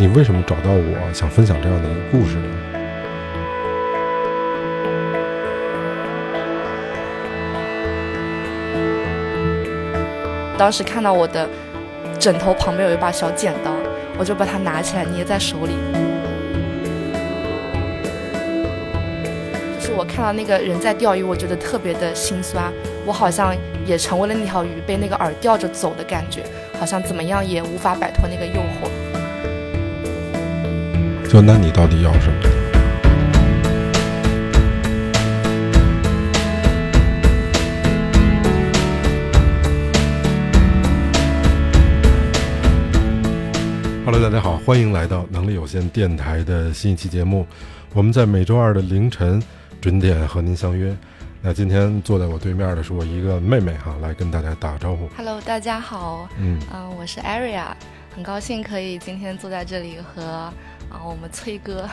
你为什么找到我想分享这样的一个故事呢？当时看到我的枕头旁边有一把小剪刀，我就把它拿起来捏在手里。就是我看到那个人在钓鱼，我觉得特别的心酸。我好像也成为了那条鱼，被那个饵吊着走的感觉，好像怎么样也无法摆脱那个诱惑。就那你到底要什么？Hello，大家好，欢迎来到能力有限电台的新一期节目。我们在每周二的凌晨准点和您相约。那今天坐在我对面的是我一个妹妹哈，来跟大家打个招呼。Hello，大家好，嗯嗯，我是 Aria，很高兴可以今天坐在这里和啊我们崔哥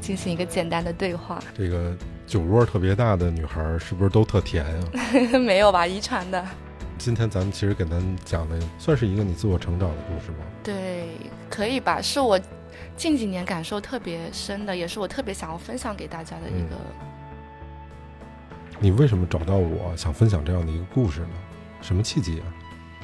进行一个简单的对话。这个酒窝特别大的女孩是不是都特甜呀？没有吧，遗传的。今天咱们其实给咱讲的算是一个你自我成长的故事吗？对，可以吧？是我近几年感受特别深的，也是我特别想要分享给大家的一个。你为什么找到我想分享这样的一个故事呢？什么契机啊？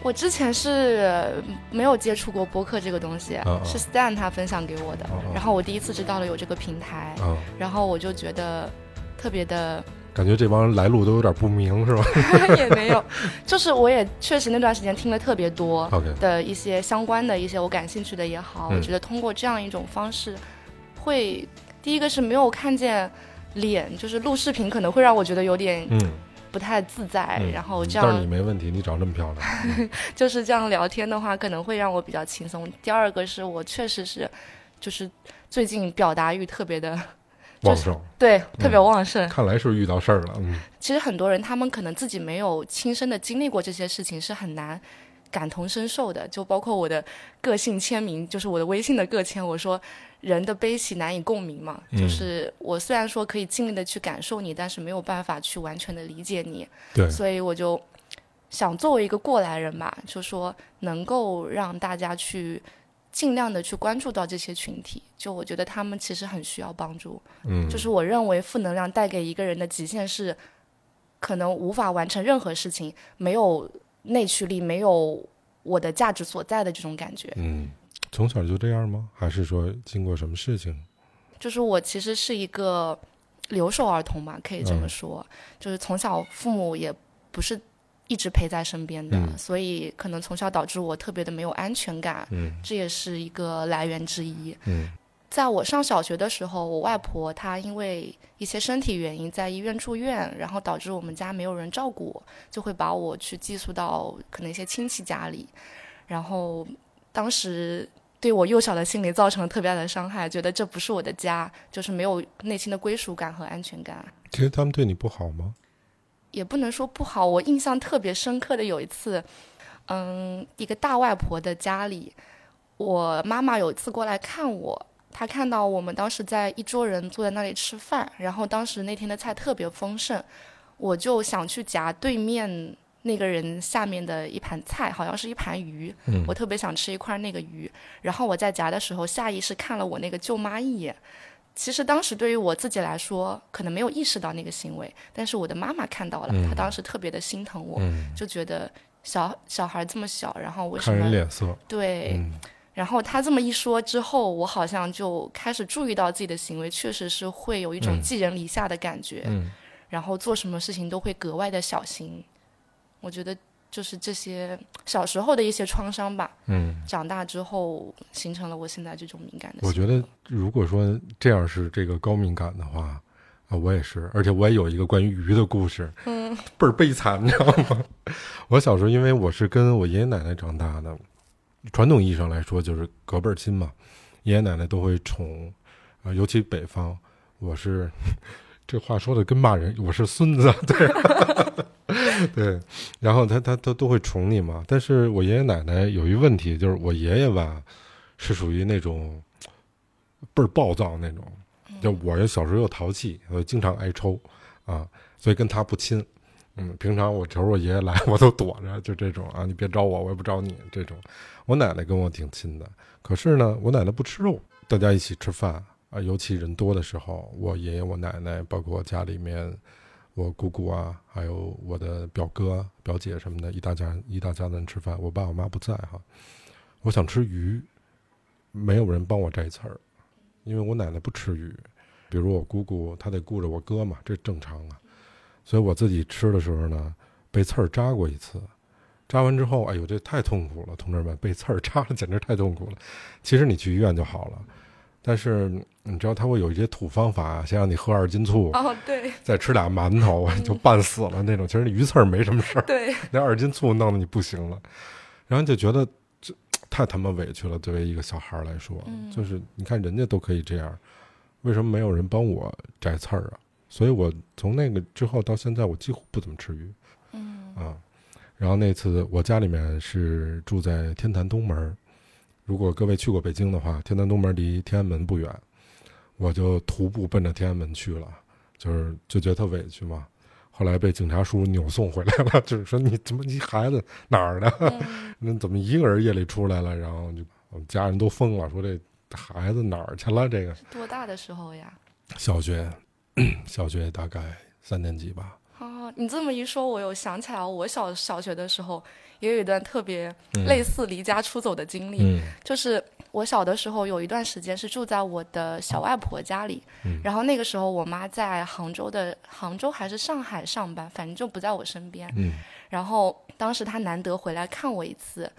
我之前是没有接触过播客这个东西，是 Stan 他分享给我的，然后我第一次知道了有这个平台，然后我就觉得特别的。感觉这帮人来路都有点不明，是吧？也没有，就是我也确实那段时间听了特别多的一些相关的一些我感兴趣的也好，我觉得通过这样一种方式，会第一个是没有看见脸，就是录视频可能会让我觉得有点不太自在，然后这样。但是你没问题，你长这么漂亮，就是这样聊天的话可能会让我比较轻松。第二个是我确实是，就是最近表达欲特别的。旺盛，对，特别旺盛。看来是遇到事儿了。嗯，其实很多人他们可能自己没有亲身的经历过这些事情，是很难感同身受的。就包括我的个性签名，就是我的微信的个签，我说人的悲喜难以共鸣嘛。就是我虽然说可以尽力的去感受你，但是没有办法去完全的理解你。对，所以我就想作为一个过来人吧，就说能够让大家去。尽量的去关注到这些群体，就我觉得他们其实很需要帮助。嗯，就是我认为负能量带给一个人的极限是，可能无法完成任何事情，没有内驱力，没有我的价值所在的这种感觉。嗯，从小就这样吗？还是说经过什么事情？就是我其实是一个留守儿童吧，可以这么说。就是从小父母也不是。一直陪在身边的，所以可能从小导致我特别的没有安全感，这也是一个来源之一。在我上小学的时候，我外婆她因为一些身体原因在医院住院，然后导致我们家没有人照顾我，就会把我去寄宿到可能一些亲戚家里，然后当时对我幼小的心理造成了特别大的伤害，觉得这不是我的家，就是没有内心的归属感和安全感。其实他们对你不好吗？也不能说不好，我印象特别深刻的有一次，嗯，一个大外婆的家里，我妈妈有一次过来看我，她看到我们当时在一桌人坐在那里吃饭，然后当时那天的菜特别丰盛，我就想去夹对面那个人下面的一盘菜，好像是一盘鱼，我特别想吃一块那个鱼，然后我在夹的时候下意识看了我那个舅妈一眼。其实当时对于我自己来说，可能没有意识到那个行为，但是我的妈妈看到了，她当时特别的心疼我，就觉得小小孩这么小，然后为什么？看人脸色。对，然后他这么一说之后，我好像就开始注意到自己的行为确实是会有一种寄人篱下的感觉，然后做什么事情都会格外的小心。我觉得。就是这些小时候的一些创伤吧，嗯，长大之后形成了我现在这种敏感的。我觉得，如果说这样是这个高敏感的话，啊，我也是，而且我也有一个关于鱼的故事，嗯，倍儿悲惨，你知道吗？我小时候因为我是跟我爷爷奶奶长大的，传统意义上来说就是隔辈儿亲嘛，爷爷奶奶都会宠，啊，尤其北方，我是这话说的跟骂人，我是孙子，对。对，然后他他他都会宠你嘛。但是我爷爷奶奶有一问题，就是我爷爷吧，是属于那种倍儿暴躁那种。就我小时候又淘气，又经常挨抽啊，所以跟他不亲。嗯，平常我瞅我爷爷来，我都躲着，就这种啊，你别招我，我也不招你这种。我奶奶跟我挺亲的，可是呢，我奶奶不吃肉，大家一起吃饭啊，尤其人多的时候，我爷爷、我奶奶，包括家里面我姑姑啊，还有我的表哥、表姐什么的，一大家一大家子人吃饭，我爸我妈不在哈，我想吃鱼，没有人帮我摘刺儿，因为我奶奶不吃鱼，比如我姑姑她得顾着我哥嘛，这正常啊，所以我自己吃的时候呢，被刺儿扎过一次，扎完之后，哎呦，这太痛苦了，同志们，被刺儿扎了简直太痛苦了。其实你去医院就好了，但是你知道他会有一些土方法，先让你喝二斤醋，哦，对再吃俩馒头就半死了那种。其实鱼刺儿没什么事儿，对，那二斤醋弄得你不行了，然后就觉得这 太他妈委屈了。作为一个小孩来说，就是你看人家都可以这样，为什么没有人帮我摘刺儿啊？所以我从那个之后到现在，我几乎不怎么吃鱼。嗯啊，然后那次我家里面是住在天坛东门儿，如果各位去过北京的话，天坛东门离天安门不远，我就徒步奔着天安门去了，就是就觉得特委屈嘛。后来被警察叔叔扭送回来了，就是说你怎么你孩子哪儿的？那怎么一个人夜里出来了？然后就我们家人都疯了，说这孩子哪儿去了？这个多大的时候呀？小学，小学大概三年级吧。哦，你这么一说，我有想起来，我小小学的时候也有一段特别类似离家出走的经历。嗯就是我小的时候有一段时间是住在我的小外婆家里，嗯然后那个时候我妈在杭州的杭州还是上海上班，反正就不在我身边。嗯然后当时她难得回来看我一次，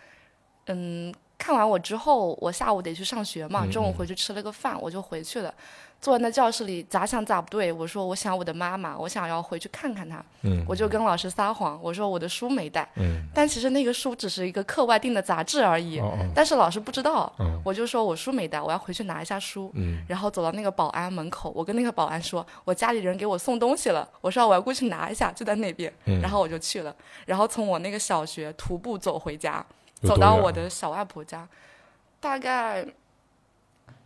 嗯，看完我之后，我下午得去上学嘛，嗯中午回去吃了个饭，我就回去了。坐在那教室里，咋想咋不对。我说我想我的妈妈，我想要回去看看她。嗯我就跟老师撒谎，我说我的书没带，嗯但其实那个书只是一个课外订的杂志而已。哦哦但是老师不知道，嗯我就说我书没带，我要回去拿一下书。嗯然后走到那个保安门口，我跟那个保安说，我家里人给我送东西了，我说我要过去拿一下，就在那边。嗯然后我就去了，然后从我那个小学徒步走回家，走到我的小外婆家，大概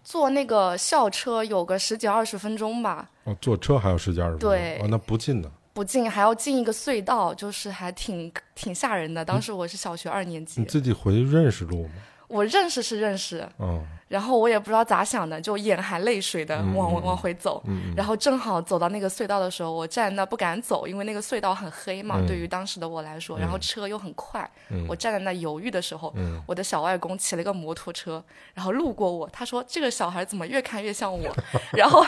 坐那个校车有个十几二十分钟吧，哦，坐车还有十几二十分钟，对哦，那不近的。不近，还要进一个隧道，就是还挺挺吓人的。当时我是小学二年级你，自己回去认识路吗？我认识是认识，嗯。然后我也不知道咋想的，就眼含泪水的嗯往嗯。往回走。嗯然后正好走到那个隧道的时候，我站在那不敢走，因为那个隧道很黑嘛，嗯。对于当时的我来说，然后车又很快，嗯。我站在那犹豫的时候，嗯。我的小外公骑了个摩托车，然后路过我，他说这个小孩怎么越看越像我，然后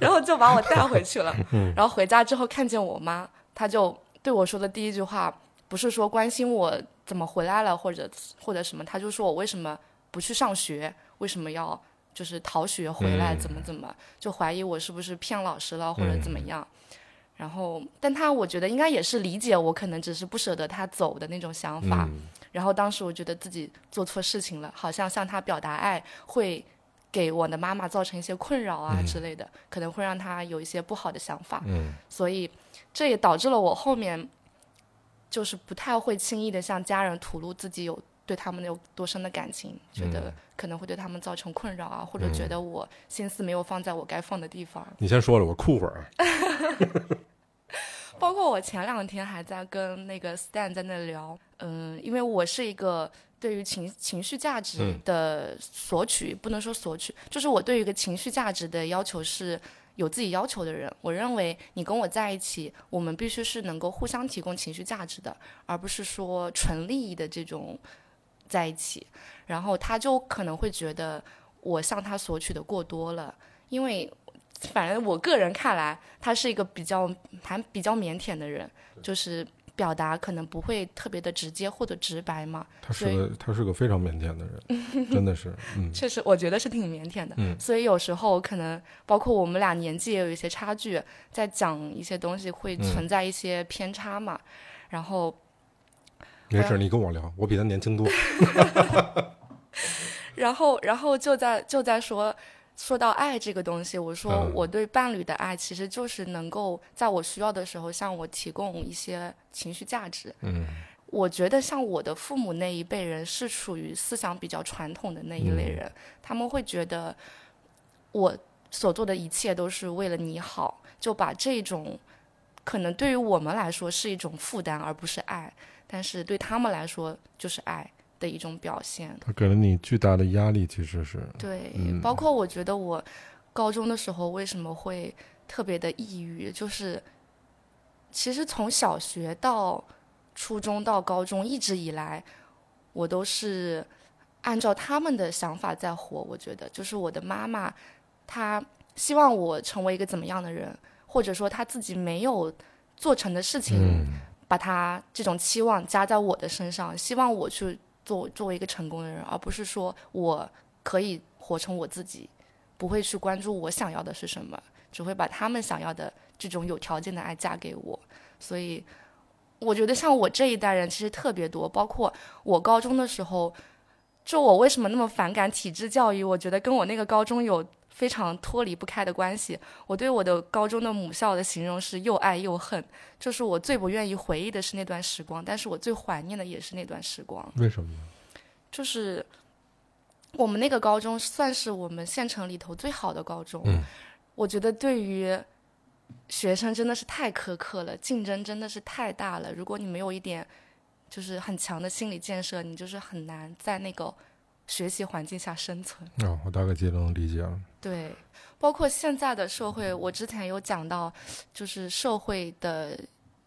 然后就把我带回去了。嗯。然后回家之后看见我妈，她就对我说的第一句话不是说关心我怎么回来了或者或者什么，他就说我为什么不去上学，为什么要就是逃学回来，嗯怎么怎么，就怀疑我是不是骗老师了或者怎么嗯样。然后，但他我觉得应该也是理解我，可能只是不舍得他走的那种想法。嗯然后当时我觉得自己做错事情了，好像向他表达爱会给我的妈妈造成一些困扰啊之类的，可能会让他有一些不好的想法。嗯所以这也导致了我后面就是不太会轻易的向家人吐露自己有对他们有多深的感情，觉得嗯可能会对他们造成困扰啊，或者觉得我心思没有放在我该放的地方。你先说了，我哭会儿。包括我前两天还在跟那个 Stan 在那聊，嗯，因为我是一个对于情情绪价值嗯的索取，不能说索取，就是我对于一个情绪价值的要求是有自己要求的人。我认为你跟我在一起，我们必须是能够互相提供情绪价值的，而不是说纯利益的这种在一起。然后他就可能会觉得我向他索取的过多了，因为反正我个人看来，他是一个比较还比较腼腆的人，就是表达可能不会特别的直接或者直白嘛。他是个他是个非常腼腆的人，真的是，嗯 确实，我觉得是挺腼腆的。嗯所以有时候可能包括我们俩年纪也有一些差距，在讲一些东西会嗯存在一些偏差嘛。然后，没事，你跟我聊，我比他年轻多。然后，然后就在就在说。说到爱这个东西，我说嗯。我对伴侣的爱其实就是能够在我需要的时候向我提供一些情绪价值。嗯。我觉得像我的父母那一辈人是属于思想比较传统的那一类人，他们会觉得我所做的一切都是为了你好，就把这种可能对于我们来说是一种负担，而不是爱，但是对他们来说就是爱的一种表现。他给了你巨大的压力，其实是对，嗯包括我觉得我高中的时候为什么会特别的抑郁，就是其实从小学到初中到高中一直以来，我都是按照他们的想法在活。我觉得就是我的妈妈，她希望我成为一个怎么样的人，或者说她自己没有做成的事情，嗯把他这种期望加在我的身上，希望我去做作为一个成功的人，而不是说我可以活成我自己，不会去关注我想要的是什么，只会把他们想要的这种有条件的爱嫁给我。所以，我觉得像我这一代人其实特别多，包括我高中的时候，就我为什么那么反感体制教育？我觉得跟我那个高中有非常脱离不开的关系。我对我的高中的母校的形容是又爱又恨。就是我最不愿意回忆的是那段时光，但是我最怀念的也是那段时光。为什么？就是我们那个高中算是我们县城里头最好的高中，嗯我觉得对于学生真的是太苛刻了，竞争真的是太大了。如果你没有一点就是很强的心理建设，你就是很难在那个学习环境下生存。啊、我大概就能理解了。对，包括现在的社会，我之前有讲到，就是社会的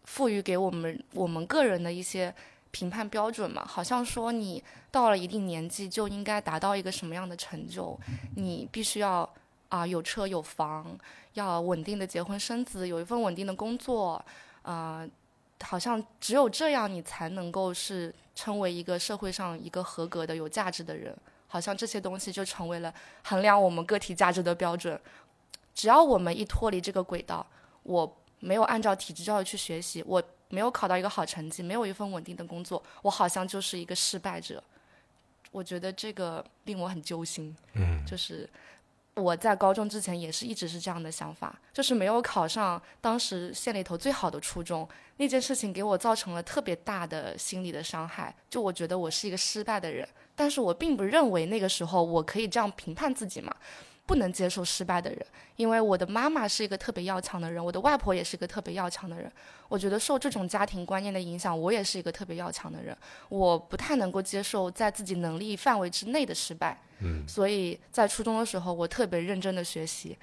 赋予给我们我们个人的一些评判标准嘛，好像说你到了一定年纪就应该达到一个什么样的成就，你必须要啊、有车有房，要稳定的结婚生子，有一份稳定的工作，啊、好像只有这样你才能够是成为一个社会上一个合格的有价值的人。好像这些东西就成为了衡量我们个体价值的标准。只要我们一脱离这个轨道，我没有按照体制教育去学习，我没有考到一个好成绩，没有一份稳定的工作，我好像就是一个失败者。我觉得这个令我很揪心。嗯，就是我在高中之前也是一直是这样的想法，就是没有考上当时县里头最好的初中，那件事情给我造成了特别大的心理的伤害。就我觉得我是一个失败的人，但是我并不认为那个时候我可以这样评判自己嘛。不能接受失败的人，因为我的妈妈是一个特别要强的人，我的外婆也是一个特别要强的人。我觉得受这种家庭观念的影响，我也是一个特别要强的人。我不太能够接受在自己能力范围之内的失败。嗯，所以在初中的时候，我特别认真的学习，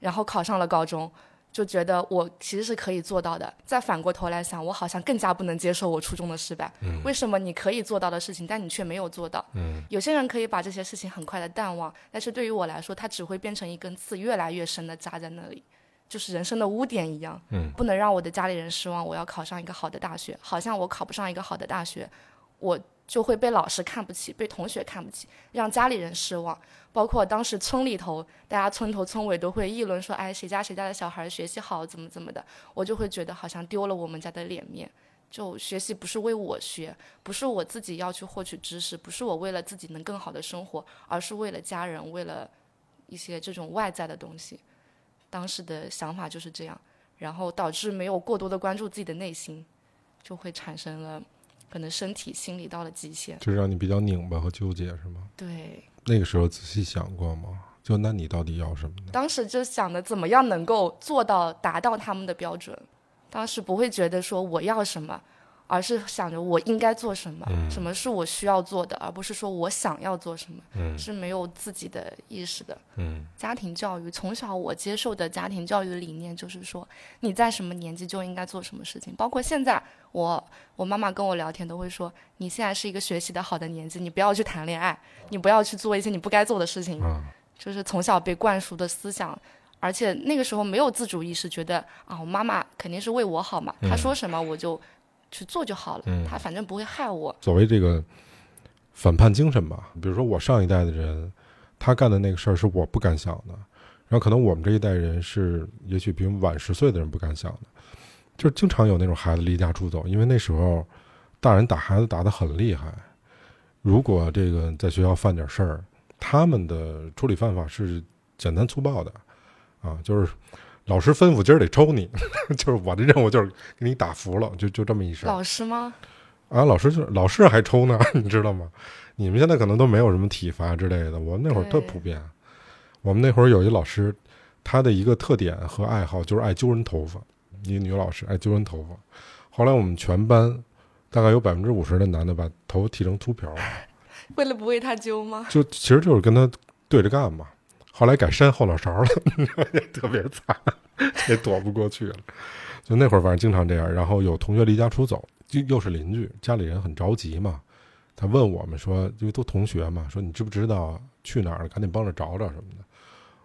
然后考上了高中，就觉得我其实是可以做到的。再反过头来想，我好像更加不能接受我初中的失败。嗯为什么你可以做到的事情，但你却没有做到？嗯，有些人可以把这些事情很快的淡忘，但是对于我来说，它只会变成一根刺，越来越深的扎在那里，就是人生的污点一样。嗯，不能让我的家里人失望，我要考上一个好的大学。好像我考不上一个好的大学，我就会被老师看不起，被同学看不起，让家里人失望。包括当时村里头，大家村头村尾都会议论说，哎，谁家谁家的小孩学习好，怎么怎么的，我就会觉得好像丢了我们家的脸面。就学习不是为我学，不是我自己要去获取知识，不是我为了自己能更好的生活，而是为了家人，为了一些这种外在的东西。当时的想法就是这样，然后导致没有过多的关注自己的内心，就会产生了可能身体、心理到了极限。就是让你比较拧巴和纠结，是吗？对，那个时候仔细想过吗？就那你到底要什么呢？当时就想的怎么样能够做到达到他们的标准，当时不会觉得说我要什么，而是想着我应该做什么，嗯什么是我需要做的，而不是说我想要做什么，嗯是没有自己的意识的。嗯家庭教育从小我接受的家庭教育理念就是说，你在什么年纪就应该做什么事情。包括现在我我妈妈跟我聊天都会说，你现在是一个学习的好的年纪，你不要去谈恋爱，你不要去做一些你不该做的事情。啊，就是从小被灌输的思想，而且那个时候没有自主意识，觉得啊，我妈妈肯定是为我好嘛，她说什么我就去做就好了，嗯她反正不会害我。所谓这个反叛精神吧，比如说我上一代的人，他干的那个事儿是我不敢想的，然后可能我们这一代人是也许比我们晚十岁的人不敢想的，就是经常有那种孩子离家出走，因为那时候大人打孩子打得很厉害，如果这个在学校犯点事儿，他们的处理办法是简单粗暴的，啊，就是老师吩咐今儿得抽你，就是我的任务就是给你打服了，就就这么一事儿。老师吗？啊，老师就老师还抽呢，你知道吗？你们现在可能都没有什么体罚之类的，我们那会儿特普遍。我们那会儿有一老师，他的一个特点和爱好就是爱揪人头发。一个女老师爱揪人头发。后来我们全班大概有百分之五十的男的把头剃成秃瓢，为了不为他揪吗？就其实就是跟他对着干嘛。后来改扇后脑勺了，特别惨，也躲不过去了。就那会儿，反正经常这样。然后有同学离家出走，就又是邻居，家里人很着急嘛。他问我们说，因为都同学嘛，说你知不知道去哪儿了？赶紧帮着找找什么的。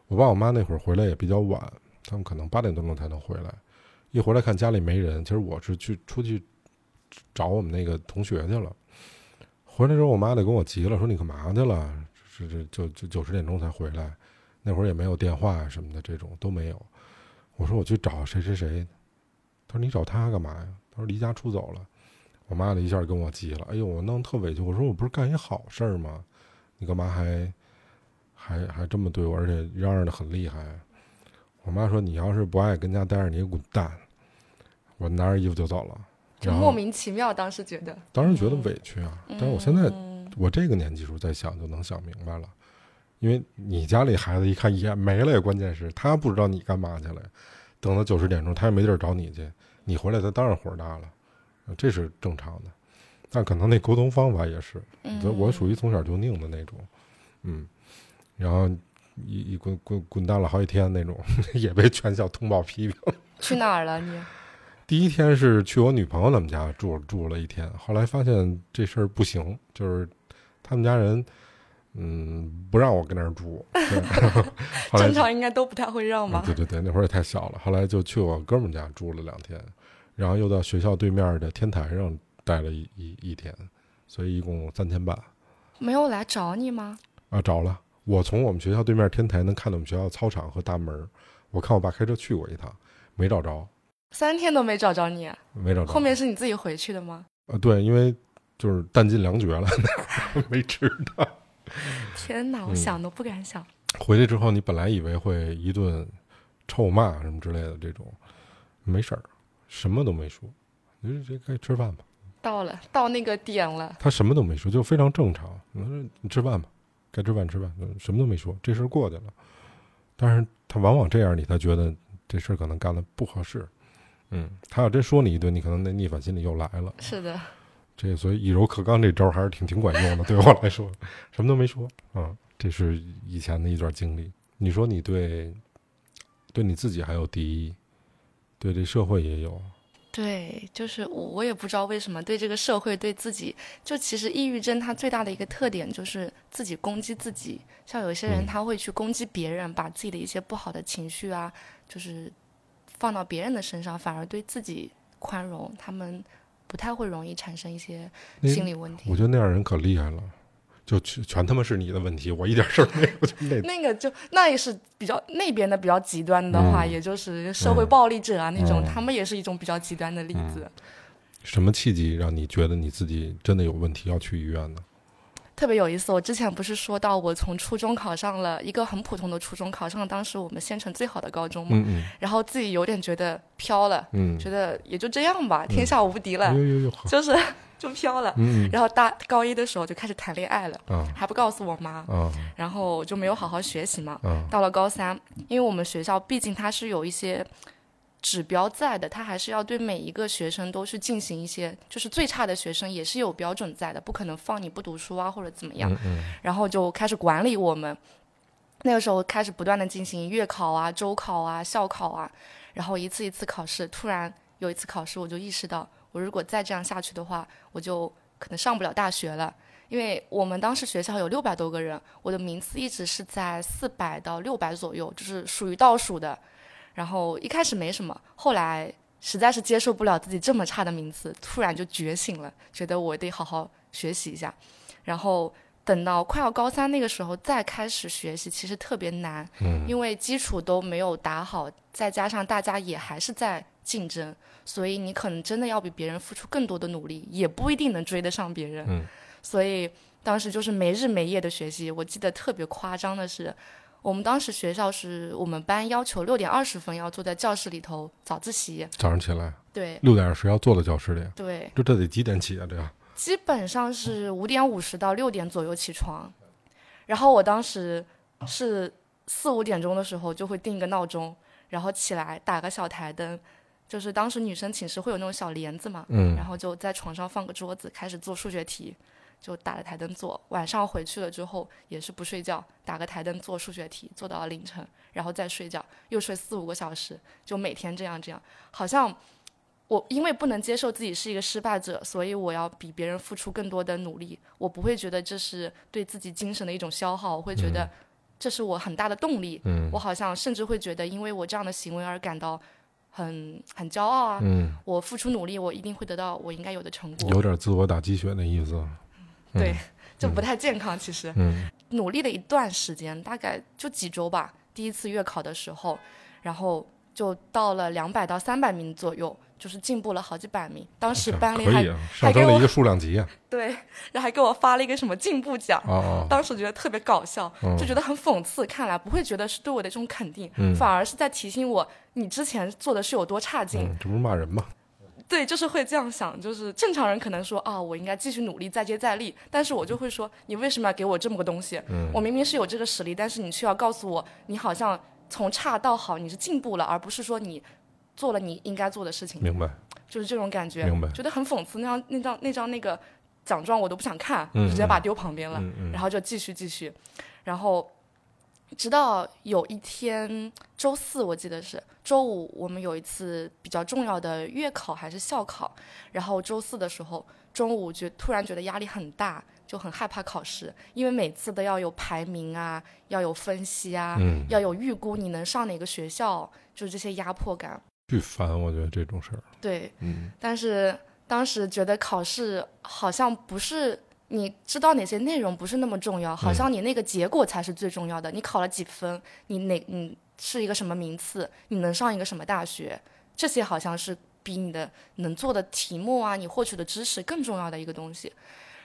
我爸我妈那会儿回来也比较晚，他们可能八点多钟才能回来。一回来看家里没人，其实我是去出去找我们那个同学去了。回来之后，我妈得跟我急了，说你干嘛去了？这这就就九十点钟才回来，那会儿也没有电话什么的，这种都没有。我说我去找谁谁谁，他说你找他干嘛呀？他说离家出走了。我妈的一下跟我急了，哎呦，我弄特委屈。我说我不是干一好事儿吗？你干嘛还还还这么对我，而且嚷嚷的很厉害。我妈说你要是不爱跟家待着，你滚蛋。我拿着衣服就走了，就莫名其妙。当时觉得，当时觉得委屈啊。但是我现在我这个年纪时候再想，就能想明白了。因为你家里孩子一看也没了，关键是他不知道你干嘛去了。等到九十点钟，他也没地儿找你去，你回来他当然火大了。这是正常的，但可能那沟通方法也是，我属于从小就拧的那种，嗯，然后一一滚滚滚蛋了好几天那种，也被全校通报批评。去哪儿了你？第一天是去我女朋友他们家住住了一天，后来发现这事儿不行，就是他们家人嗯不让我跟那儿住，正常应该都不太会让吧？对对对，那会儿也太小了，后来就去我哥们家住了两天。然后又到学校对面的天台上待了一一一天，所以一共三天半。没有来找你吗？啊，找了。我从我们学校对面天台能看到我们学校操场和大门。我看我爸开车去过一趟，没找着。三天都没找着你？没找着。后面是你自己回去的吗？啊，对，因为就是弹尽粮绝了，没吃的。天哪，我想都不敢想。回去之后，你本来以为会一顿臭骂什么之类的，这种没事儿。什么都没说，你说这该吃饭吧？到了，到那个点了。他什么都没说，就非常正常。我说你吃饭吧，该吃饭吃饭，什么都没说，这事儿过去了。但是他往往这样，你才觉得这事儿可能干的不合适。嗯，他要真说你一顿，你可能那逆反心理又来了。是的，这所以以柔克刚这招还是挺挺管用的，对我来说，什么都没说。嗯，这是以前的一段经历。你说你对，对你自己还有敌意？对这社会也有，对，就是我我也不知道为什么对这个社会对自己，就其实抑郁症它最大的一个特点就是自己攻击自己，像有些人他会去攻击别人，把自己的一些不好的情绪啊，就是放到别人的身上，反而对自己宽容，他们不太会容易产生一些心理问题。我觉得那样人可厉害了。就全全他妈是你的问题，我一点事儿没有。就那那个就那也是比较那边的比较极端的话，也就是社会暴力者啊那种，他们也是一种比较极端的例子。什么契机让你觉得你自己真的有问题要去医院呢？特别有意思，我之前不是说到我从初中考上了一个很普通的初中，考上了当时我们县城最好的高中嘛，然后自己有点觉得飘了，觉得也就这样吧，天下无敌了，就是。就飘了，然后大高一的时候就开始谈恋爱了，还不告诉我妈，然后就没有好好学习嘛。到了高三，因为我们学校毕竟它是有一些指标在的，他还是要对每一个学生都去进行一些，就是最差的学生也是有标准在的，不可能放你不读书啊或者怎么样。然后就开始管理我们，那个时候开始不断的进行月考啊、周考啊、校考啊，然后一次一次考试。突然有一次考试，我就意识到。我如果再这样下去的话，我就可能上不了大学了。因为我们当时学校有六百多个人，我的名次一直是在四百到六百左右，就是属于倒数的。然后一开始没什么，后来实在是接受不了自己这么差的名次，突然就觉醒了，觉得我得好好学习一下。然后等到快要高三那个时候再开始学习，其实特别难，因为基础都没有打好，再加上大家也还是在竞争。所以你可能真的要比别人付出更多的努力，也不一定能追得上别人。嗯，所以当时就是没日没夜的学习。我记得特别夸张的是，我们当时学校是我们班要求六点二十分要坐在教室里头早自习。早上起来？对，六点二十要坐在教室里。对，这这得几点起啊？这样？基本上是五点五十到六点左右起床，然后我当时是四五点钟的时候就会定一个闹钟，然后起来打个小台灯。就是当时女生寝室会有那种小帘子嘛，嗯然后就在床上放个桌子，开始做数学题，就打着台灯做。晚上回去了之后也是不睡觉，打个台灯做数学题，做到凌晨，然后再睡觉，又睡四五个小时，就每天这样这样。好像我因为不能接受自己是一个失败者，所以我要比别人付出更多的努力。我不会觉得这是对自己精神的一种消耗，我会觉得这是我很大的动力。嗯我好像甚至会觉得，因为我这样的行为而感到很很骄傲啊。嗯，我付出努力，我一定会得到我应该有的成果。有点自我打鸡血的意思。对，就不太健康。其实嗯努力了一段时间，大概就几周吧。第一次月考的时候，然后就到了两百到三百名左右，就是进步了好几百名。当时班里还上升了一个数量级啊。对，然后还给我发了一个什么进步奖。哦哦，当时觉得特别搞笑，嗯就觉得很讽刺。看来不会觉得是对我的这种肯定，嗯反而是在提醒我你之前做的是有多差劲。嗯，这不是骂人吗？对，就是会这样想，就是正常人可能说啊，我应该继续努力，再接再厉，但是我就会说，你为什么要给我这么个东西？嗯我明明是有这个实力，但是你却要告诉我，你好像从差到好，你是进步了，而不是说你做了你应该做的事情，明白。就是这种感觉，明白觉得很讽刺。那张那张那张那个奖状我都不想看，嗯直接把它丢旁边了，然后就继续继续，然后直到有一天周四，我记得是周五，我们有一次比较重要的月考还是校考，然后周四的时候中午就突然觉得压力很大，就很害怕考试，因为每次都要有排名啊，要有分析啊，嗯，要有预估你能上哪个学校，就是这些压迫感。巨烦，我觉得这种事儿。对，嗯但是当时觉得考试好像不是你知道哪些内容不是那么重要，好像你那个结果才是最重要的。你考了几分，你哪你是一个什么名次，你能上一个什么大学，这些好像是比你的能做的题目啊，你获取的知识更重要的一个东西。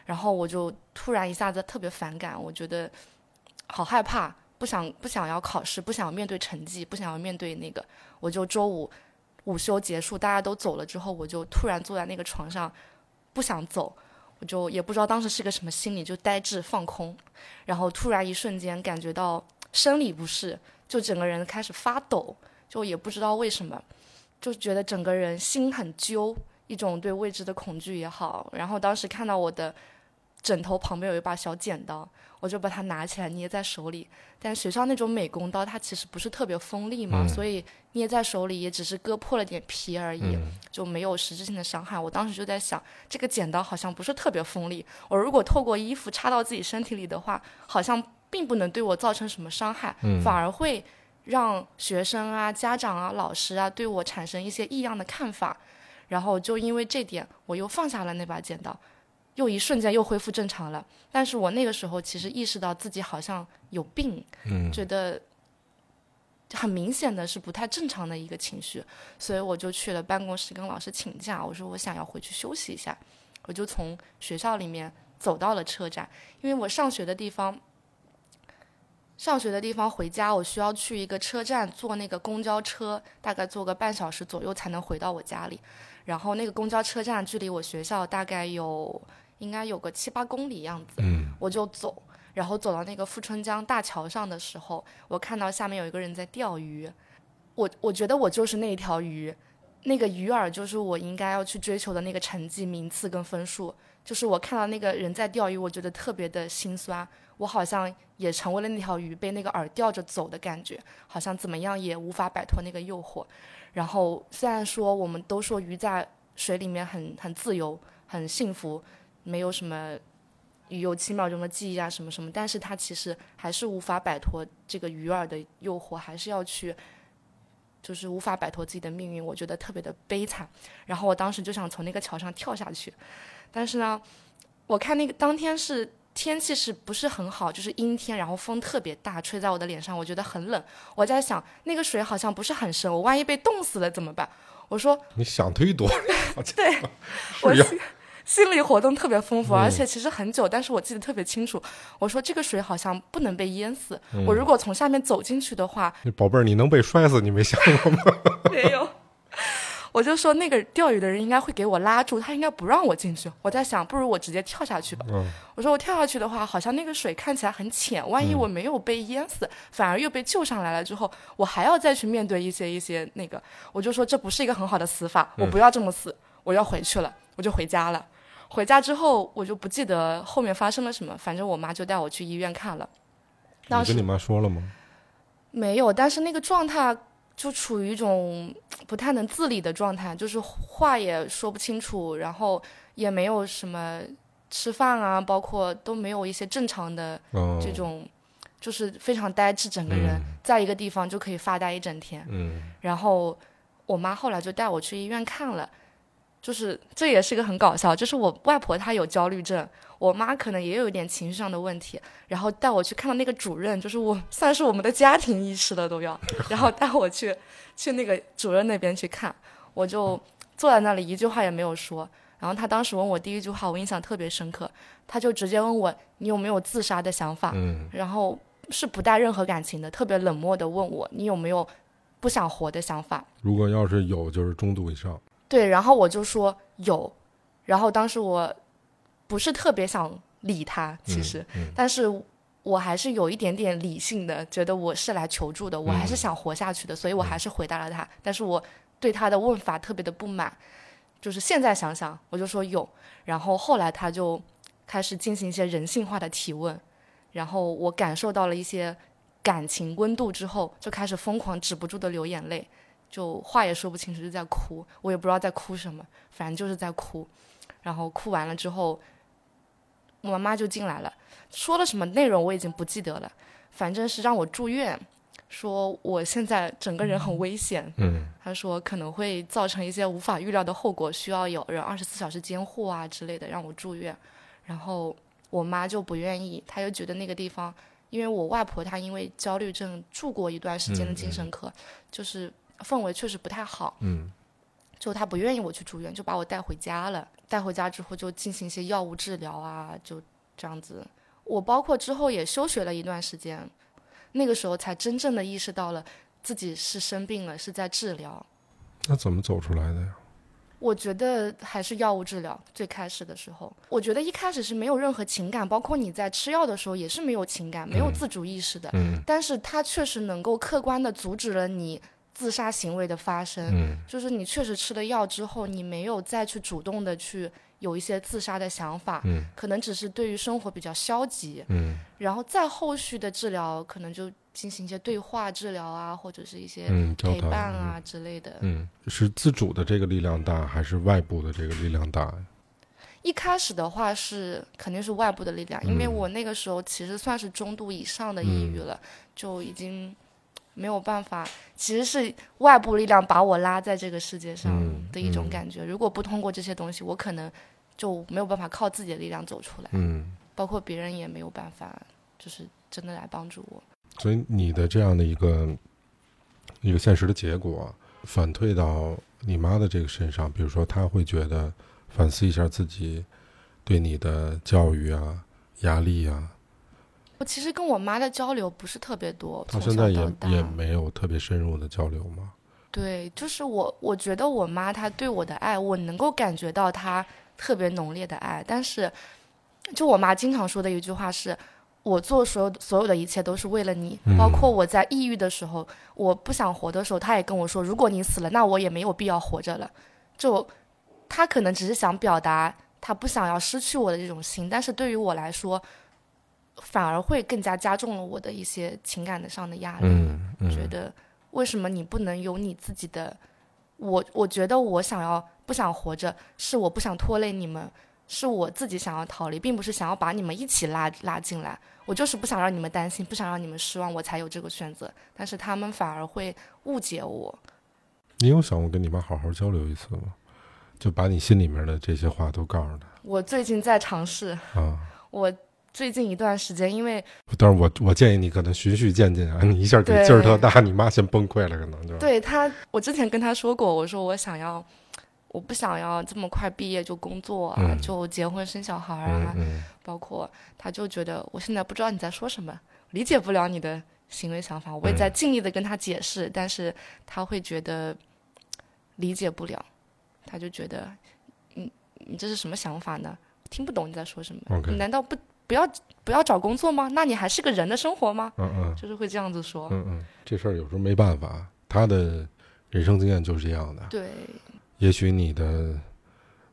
然后我就突然一下子特别反感，我觉得好害怕，不想不想要考试，不想要面对成绩，不想要面对那个，我就周五午休结束，大家都走了之后，我就突然坐在那个床上，不想走，就也不知道当时是个什么心理，就呆滞放空，然后突然一瞬间感觉到生理不适，就整个人开始发抖，就也不知道为什么，就觉得整个人心很揪，一种对未知的恐惧也好。然后当时看到我的枕头旁边有一把小剪刀，我就把它拿起来捏在手里。但学校那种美工刀它其实不是特别锋利嘛，嗯所以捏在手里也只是割破了点皮而已。嗯就没有实质性的伤害。我当时就在想，这个剪刀好像不是特别锋利，我如果透过衣服插到自己身体里的话，好像并不能对我造成什么伤害，嗯反而会让学生啊、家长啊、老师啊对我产生一些异样的看法。然后就因为这点，我又放下了那把剪刀，又一瞬间又恢复正常了。但是我那个时候其实意识到自己好像有病，嗯觉得很明显的是不太正常的一个情绪，所以我就去了办公室跟老师请假，我说我想要回去休息一下，我就从学校里面走到了车站，因为我上学的地方。上学的地方回家，我需要去一个车站坐那个公交车，大概坐个半小时左右才能回到我家里。然后那个公交车站距离我学校大概有应该有个七八公里样子，嗯我就走，然后走到那个富春江大桥上的时候，我看到下面有一个人在钓鱼，我我觉得我就是那一条鱼，那个鱼饵就是我应该要去追求的那个成绩、名次跟分数。就是我看到那个人在钓鱼，我觉得特别的心酸，我好像也成为了那条鱼，被那个饵钓着走的感觉，好像怎么样也无法摆脱那个诱惑。然后虽然说我们都说鱼在水里面很很自由、很幸福，没有什么鱼有七秒钟的记忆啊什么什么，但是他其实还是无法摆脱这个鱼饵的诱惑，还是要去，就是无法摆脱自己的命运，我觉得特别的悲惨。然后我当时就想从那个桥上跳下去，但是呢，我看那个当天是天气是不是很好，就是阴天，然后风特别大，吹在我的脸上，我觉得很冷。我在想，那个水好像不是很深，我万一被冻死了怎么办？我说你想忒多。对，我心心理活动特别丰富，嗯而且其实很久，但是我记得特别清楚。我说这个水好像不能被淹死，嗯我如果从下面走进去的话，宝贝儿，你能被摔死，你没想过吗？没有。我就说那个钓鱼的人应该会给我拉住，他应该不让我进去。我在想，不如我直接跳下去吧。嗯我说我跳下去的话，好像那个水看起来很浅，万一我没有被淹死，反而又被救上来了之后，我还要再去面对一些一些那个，我就说这不是一个很好的死法，我不要这么死，我要回去了，我就回家了。回家之后，我就不记得后面发生了什么，反正我妈就带我去医院看了。当时你跟你妈说了吗？没有，但是那个状态就处于一种不太能自理的状态，就是话也说不清楚，然后也没有什么吃饭啊，包括都没有一些正常的哦，这种，就是非常呆滞，整个人在一个地方就可以发呆一整天。嗯然后我妈后来就带我去医院看了，就是这也是个很搞笑，就是我外婆她有焦虑症，我妈可能也有一点情绪上的问题，然后带我去看到那个主任，就是我算是我们的家庭医师了都要，然后带我去去那个主任那边去看，我就坐在那里一句话也没有说。然后他当时问我第一句话，我印象特别深刻，他就直接问我你有没有自杀的想法，嗯然后是不带任何感情的，特别冷漠的问我你有没有不想活的想法。如果要是有，就是中度以上。对，然后我就说有，然后当时我不是特别想理他，其实，嗯。但是我还是有一点点理性的，觉得我是来求助的，我还是想活下去的，所以我还是回答了他，但是我对他的问法特别的不满，就是现在想想，我就说有，然后后来他就开始进行一些人性化的提问，然后我感受到了一些感情温度之后，就开始疯狂止不住的流眼泪。就话也说不清楚，就在哭，我也不知道在哭什么，反正就是在哭。然后哭完了之后，我妈妈就进来了，说了什么内容我已经不记得了，反正是让我住院，说我现在整个人很危险，嗯他说可能会造成一些无法预料的后果，需要有人二十四小时监护啊之类的，让我住院。然后我妈就不愿意，她就觉得那个地方，因为我外婆她因为焦虑症住过一段时间的精神科，就是氛围确实不太好，嗯就他不愿意我去住院，就把我带回家了。带回家之后就进行一些药物治疗啊，就这样子。我包括之后也休学了一段时间，那个时候才真正的意识到了自己是生病了，是在治疗。那怎么走出来的呀？我觉得还是药物治疗。最开始的时候，我觉得一开始是没有任何情感，包括你在吃药的时候也是没有情感、没有自主意识的。嗯但是它确实能够客观的阻止了你自杀行为的发生。嗯就是你确实吃了药之后，你没有再去主动的去有一些自杀的想法，嗯可能只是对于生活比较消极。嗯然后再后续的治疗，可能就进行一些对话治疗啊，或者是一些陪伴啊之类的。嗯，是自主的这个力量大，还是外部的这个力量大呀？一开始的话是肯定是外部的力量，因为嗯我那个时候其实算是中度以上的抑郁了，就已经没有办法。其实是外部力量把我拉在这个世界上嗯的一种嗯感觉。如果不通过这些东西，我可能就没有办法靠自己的力量走出来，嗯，包括别人也没有办法，就是真的来帮助我。所以你的这样的一个一个现实的结果，反退到你妈的这个身上，比如说她会觉得反思一下自己对你的教育啊、压力啊，我其实跟我妈的交流不是特别多，从到现在也没有特别深入的交流吗？对，就是我，我觉得我妈她对我的爱，我能够感觉到她特别浓烈的爱。但是，就我妈经常说的一句话是：我做所有所有的一切都是为了你。包括我在抑郁的时候，我不想活的时候，她也跟我说：如果你死了，那我也没有必要活着了。就她可能只是想表达她不想要失去我的这种心，但是对于我来说，反而会更加加重了我的一些情感的上的压力。嗯嗯，觉得为什么你不能有你自己的？我我觉得我想要不想活着，是我不想拖累你们，是我自己想要逃离，并不是想要把你们一起拉拉进来。我就是不想让你们担心，不想让你们失望，我才有这个选择。但是他们反而会误解我。你有想过跟你妈好好交流一次吗？就把你心里面的这些话都告诉她我最近在尝试，她啊。我最近一段时间，因为但是我我建议你可能循序渐进啊，你一下给劲儿特大，你妈先崩溃了，可能就对他，我之前跟他说过，我说我想要，我不想要这么快毕业就工作啊，嗯就结婚生小孩啊，嗯嗯包括他就觉得我现在不知道你在说什么，理解不了你的行为想法，我也在尽力的跟他解释，但是他会觉得，理解不了，他就觉得，你你这是什么想法呢？听不懂你在说什么。你难道不不要不要找工作吗？那你还是个人的生活吗？嗯嗯就是会这样子说。嗯嗯，这事儿有时候没办法，他的人生经验就是这样的。对，也许你的、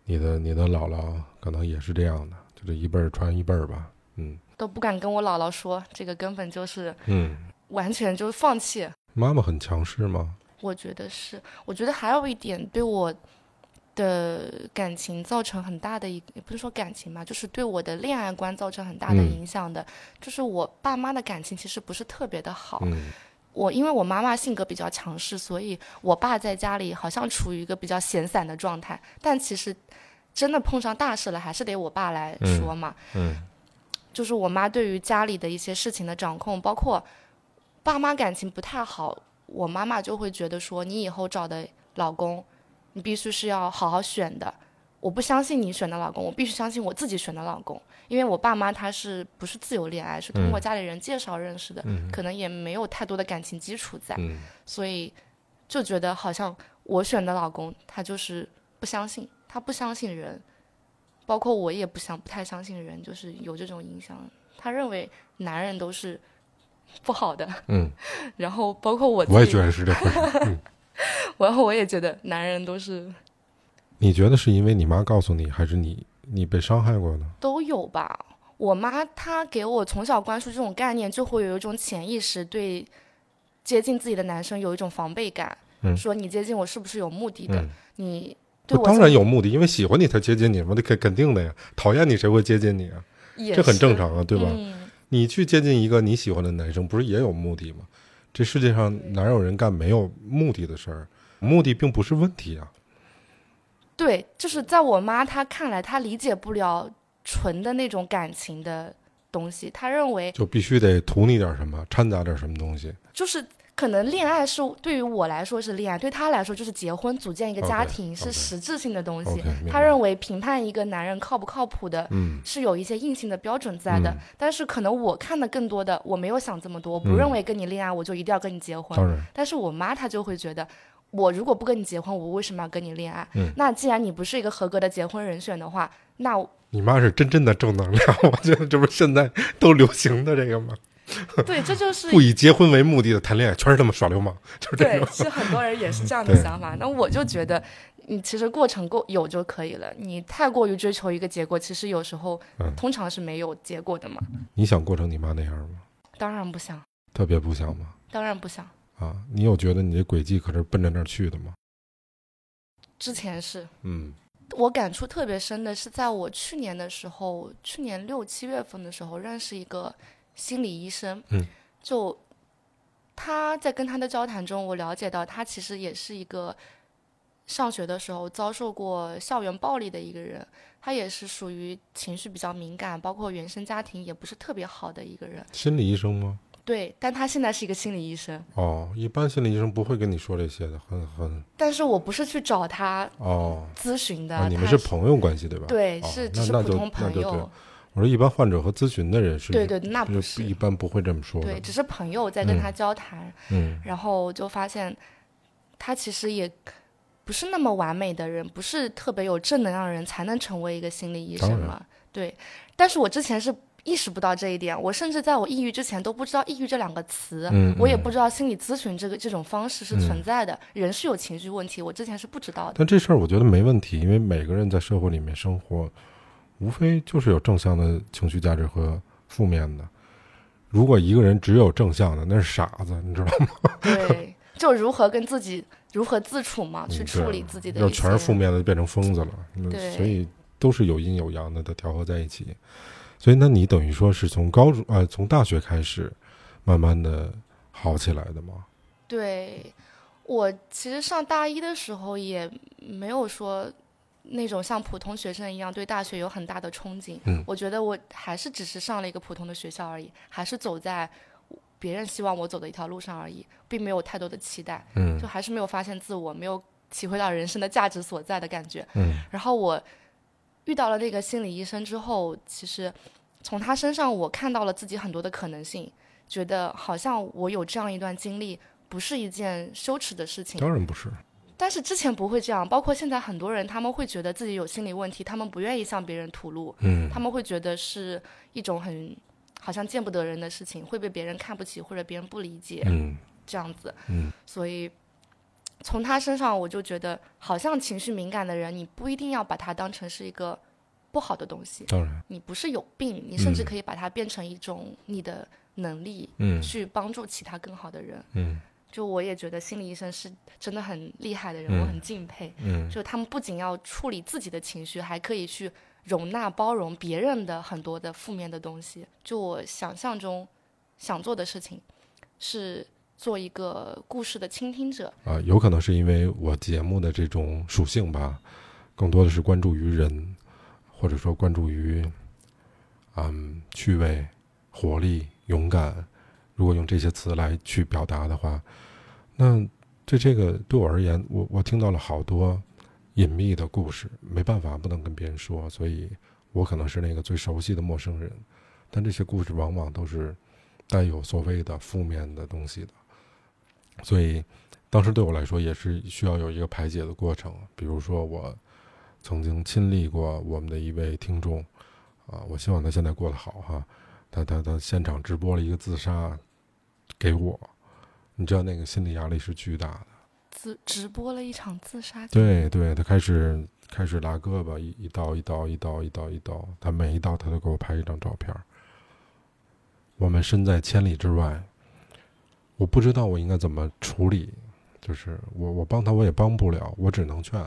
你的、你的姥姥可能也是这样的，就这一辈儿传一辈儿吧。嗯都不敢跟我姥姥说，这个根本就是嗯，完全就是放弃。妈妈很强势吗？我觉得是，我觉得还有一点对我的感情造成很大的一，也不是说感情吧，就是对我的恋爱观造成很大的嗯影响的，就是我爸妈的感情其实不是特别的好。嗯我因为我妈妈性格比较强势，所以我爸在家里好像处于一个比较闲散的状态，但其实真的碰上大事了，还是得我爸来说嘛。嗯就是我妈对于家里的一些事情的掌控，包括爸妈感情不太好，我妈妈就会觉得说，你以后找的老公，你必须是要好好选的。我不相信你选的老公，我必须相信我自己选的老公，因为我爸妈他是不是自由恋爱，是通过家里人介绍认识的，嗯可能也没有太多的感情基础在，嗯所以就觉得好像我选的老公他就是不相信，他不相信人，包括我也不想不太相信人，就是有这种影响。他认为男人都是不好的，嗯，然后包括我我也觉得是这回事。嗯，然后我也觉得男人都是你觉得是因为你妈告诉你，还是你你被伤害过呢？都有吧。我妈她给我从小灌输这种概念，就会有一种潜意识对接近自己的男生有一种防备感，嗯说你接近我是不是有目的的？嗯，你对我当然有目的，因为喜欢你才接近你嘛，那肯肯定的呀。讨厌你谁会接近你啊？这很正常啊，对吧？嗯你去接近一个你喜欢的男生，不是也有目的吗？这世界上哪有人干没有目的的事儿？目的并不是问题啊。对，就是在我妈她看来，她理解不了纯的那种感情的东西，她认为就必须得图你点什么，掺杂点什么东西。就是可能恋爱是对于我来说是恋爱，对他来说就是结婚组建一个家庭是实质性的东西。她认为评判一个男人靠不靠谱的，嗯是有一些硬性的标准在的。嗯但是可能我看的更多的，我没有想这么多，我不嗯认为跟你恋爱我就一定要跟你结婚。但是我妈她就会觉得，我如果不跟你结婚，我为什么要跟你恋爱？嗯那既然你不是一个合格的结婚人选的话，那你妈是真正的正能量，我觉得这不是现在都流行的这个吗？对，这就是不以结婚为目的的谈恋爱，全是他妈耍流氓，就是这对，其实很多人也是这样的想法。那我就觉得，你其实过程够有就可以了。你太过于追求一个结果，其实有时候、嗯通常是没有结果的嘛。你想过成你妈那样吗？当然不想，特别不想吗？当然不想。啊，你有觉得你这轨迹可是奔着那儿去的吗？之前是嗯我感触特别深的是，在我去年的时候，去年六七月份的时候，认识一个心理医生。嗯，就他在跟他的交谈中，我了解到他其实也是一个上学的时候遭受过校园暴力的一个人。他也是属于情绪比较敏感，包括原生家庭也不是特别好的一个人。心理医生吗？对，但他现在是一个心理医生。哦，一般心理医生不会跟你说这些的，很很但是我不是去找他哦。咨询的，啊，你们是朋友关系对吧？对，哦是那那就只是普通朋友。我说一般患者和咨询的人是对对，那不就是一般不会这么说的。对，只是朋友在跟嗯他交谈，嗯然后就发现他其实也不是那么完美的人，不是特别有正能量的人才能成为一个心理医生嘛。对，但是我之前是意识不到这一点，我甚至在我抑郁之前都不知道抑郁这两个词，我也不知道心理咨询这个这种方式是嗯存在的，人是有情绪问题，我之前是不知道的。但这事儿我觉得没问题，因为每个人在社会里面生活，无非就是有正向的情绪价值和负面的。如果一个人只有正向的，那是傻子，你知道吗？对，就如何跟自己如何自处嘛，去嗯处理自己的一要全是负。面的，就变成疯子了。那对所以都是有阴有阳的，都调和在一起。所以，那你等于说是从高中呃，从大学开始，慢慢的好起来的吗？对，我其实上大一的时候也没有说那种像普通学生一样对大学有很大的憧憬。嗯我觉得我还是只是上了一个普通的学校而已，还是走在别人希望我走的一条路上而已，并没有太多的期待，嗯就还是没有发现自我，没有体会到人生的价值所在的感觉。嗯然后我遇到了那个心理医生之后，其实从他身上我看到了自己很多的可能性，觉得好像我有这样一段经历不是一件羞耻的事情。当然不是。但是之前不会这样，包括现在很多人，他们会觉得自己有心理问题，他们不愿意向别人吐露，嗯。他们会觉得是一种很好像见不得人的事情，会被别人看不起或者别人不理解嗯。这样子。嗯。所以从他身上，我就觉得，好像情绪敏感的人，你不一定要把他当成是一个不好的东西，当然，你不是有病，你甚至嗯。可以把它变成一种你的能力，嗯。去帮助其他更好的人。嗯就我也觉得心理医生是真的很厉害的人，嗯我很敬佩。嗯就他们不仅要处理自己的情绪，还可以去容纳、包容别人的很多的负面的东西。就我想象中想做的事情，是做一个故事的倾听者。啊，有可能是因为我节目的这种属性吧，更多的是关注于人，或者说关注于，嗯，趣味、活力、勇敢。如果用这些词来去表达的话，那对这个对我而言，我我听到了好多隐秘的故事，没办法，不能跟别人说，所以我可能是那个最熟悉的陌生人。但这些故事往往都是带有所谓的负面的东西的，所以当时对我来说也是需要有一个排解的过程。比如说，我曾经亲历过我们的一位听众，啊，我希望他现在过得好哈。他他他现场直播了一个自杀给我，你知道那个心理压力是巨大的。自直播了一场自杀，对对，他开始开始拉胳膊，一一刀一刀一刀一刀一刀，他每一刀他都给我拍一张照片儿。我们身在千里之外，我不知道我应该怎么处理，就是我我帮他我也帮不了，我只能劝。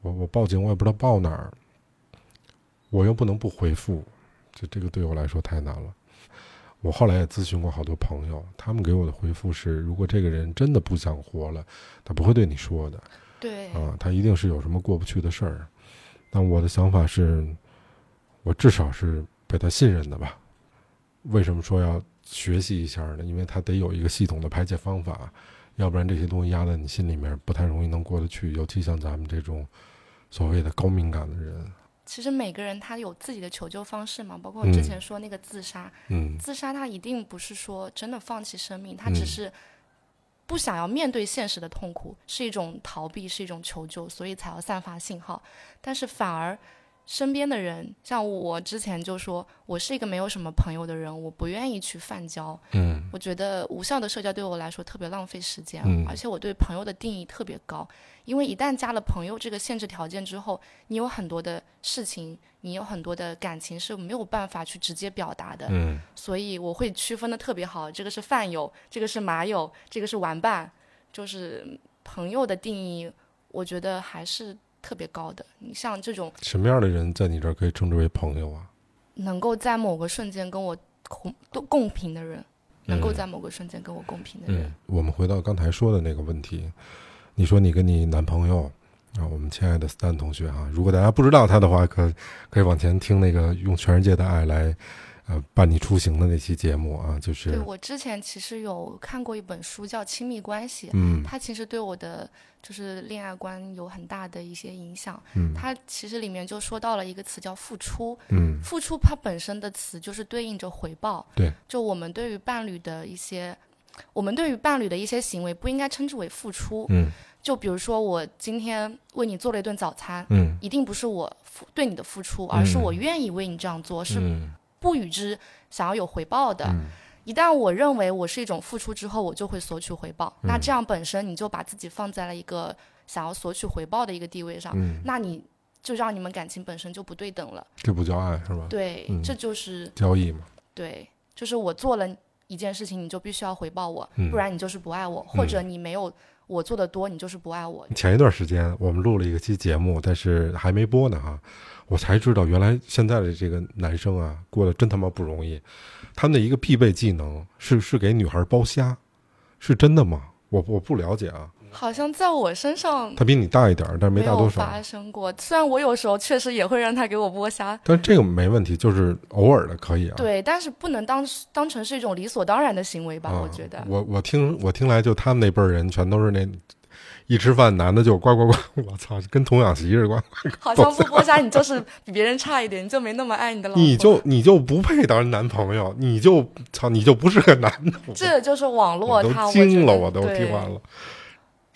我我报警我也不知道报哪儿，我又不能不回复，这这个对我来说太难了。我后来也咨询过好多朋友，他们给我的回复是：如果这个人真的不想活了，他不会对你说的。对，啊，他一定是有什么过不去的事儿。但我的想法是，我至少是被他信任的吧。为什么说要学习一下呢？因为他得有一个系统的排解方法，要不然这些东西压在你心里面，不太容易能过得去。尤其像咱们这种所谓的高敏感的人，其实每个人他有自己的求救方式嘛，包括我之嗯。前说那个自杀，嗯。自杀他一定不是说真的放弃生命，他只嗯。是不想要面对现实的痛苦，是一种逃避，是一种求救，所以才要散发信号。但是反而身边的人，像我之前就说，我是一个没有什么朋友的人，我不愿意去泛交。嗯我觉得无效的社交对我来说特别浪费时间，嗯而且我对朋友的定义特别高，因为一旦加了朋友这个限制条件之后，你有很多的事情，你有很多的感情是没有办法去直接表达的。嗯所以我会区分的特别好，这个是饭友，这个是麻友，这个是玩伴，就是朋友的定义，我觉得还是特别高的。你像这种什么样的人在你这儿可以称之为朋友啊？能够在某个瞬间跟我共都共频的人，能够嗯在某个瞬间跟我共频的人，嗯，我们回到刚才说的那个问题，你说你跟你男朋友啊，我们亲爱的 Stan 同学啊、如果大家不知道他的话，可可以往前听那个用全世界的爱来呃伴你出行的那期节目啊，就是对我之前其实有看过一本书叫《亲密关系》，嗯它其实对我的就是恋爱观有很大的一些影响。嗯它其实里面就说到了一个词叫付出，嗯付出它本身的词就是对应着回报。对，就我们对于伴侣的一些，我们对于伴侣的一些行为不应该称之为付出。嗯就比如说我今天为你做了一顿早餐，嗯一定不是我付对你的付出，而是我愿意为你这样做，是嗯不与之想要有回报的。嗯一旦我认为我是一种付出之后，我就会索取回报。嗯那这样本身你就把自己放在了一个想要索取回报的一个地位上，嗯，那你就让你们感情本身就不对等了。这不叫爱是吧？对，嗯这就是交易嘛。对，就是我做了一件事情，你就必须要回报我，嗯不然你就是不爱我，或者你没有我做的多，你就是不爱我。前一段时间我们录了一个期节目，但是还没播呢哈，我才知道原来现在的这个男生啊，过得真他妈不容易。他们的一个必备技能是是给女孩剥虾，是真的吗？我我不了解啊。好像在我身上他比你大一点，但是没没大多少。发生过，虽然我有时候确实也会让他给我剥虾，但这个没问题，就是偶尔的可以啊。对，但是不能当当成是一种理所当然的行为吧？啊，我觉得。我我听我听来，就他们那辈儿人全都是那一吃饭，男的就呱呱呱，我操，跟童养媳似的，呱呱。好像不剥虾，你就是比别人差一点，你就没那么爱你的老婆。你就你就不配当男朋友，你就操，你就不是个男的。这就是网络都惊了，我我都觉得听完了。。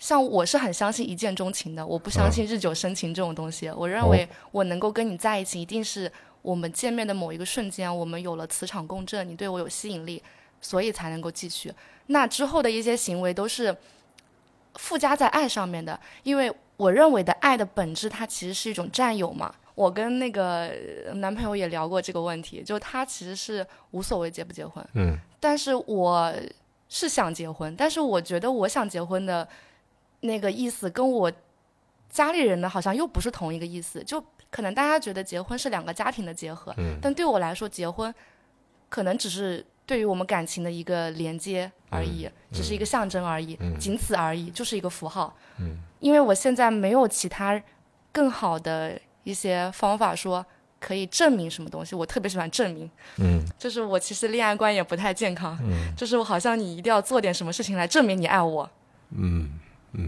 像我是很相信一见钟情的，我不相信日久生情这种东西。我认为我能够跟你在一起，一定是我们见面的某一个瞬间，我们有了磁场共振，你对我有吸引力，所以才能够继续。那之后的一些行为都是附加在爱上面的，因为我认为的爱的本质，它其实是一种占有嘛。我跟那个男朋友也聊过这个问题，就他其实是无所谓结不结婚，嗯，但是我是想结婚，但是我觉得我想结婚的那个意思跟我家里人的好像又不是同一个意思，就可能大家觉得结婚是两个家庭的结合，嗯，但对我来说，结婚可能只是对于我们感情的一个连接而已，只是一个象征而已，仅此而已，就是一个符号，嗯，因为我现在没有其他更好的。一些方法说可以证明什么东西，我特别喜欢证明。嗯，就是我其实恋爱观也不太健康。嗯，就是我好像你一定要做点什么事情来证明你爱我。嗯嗯，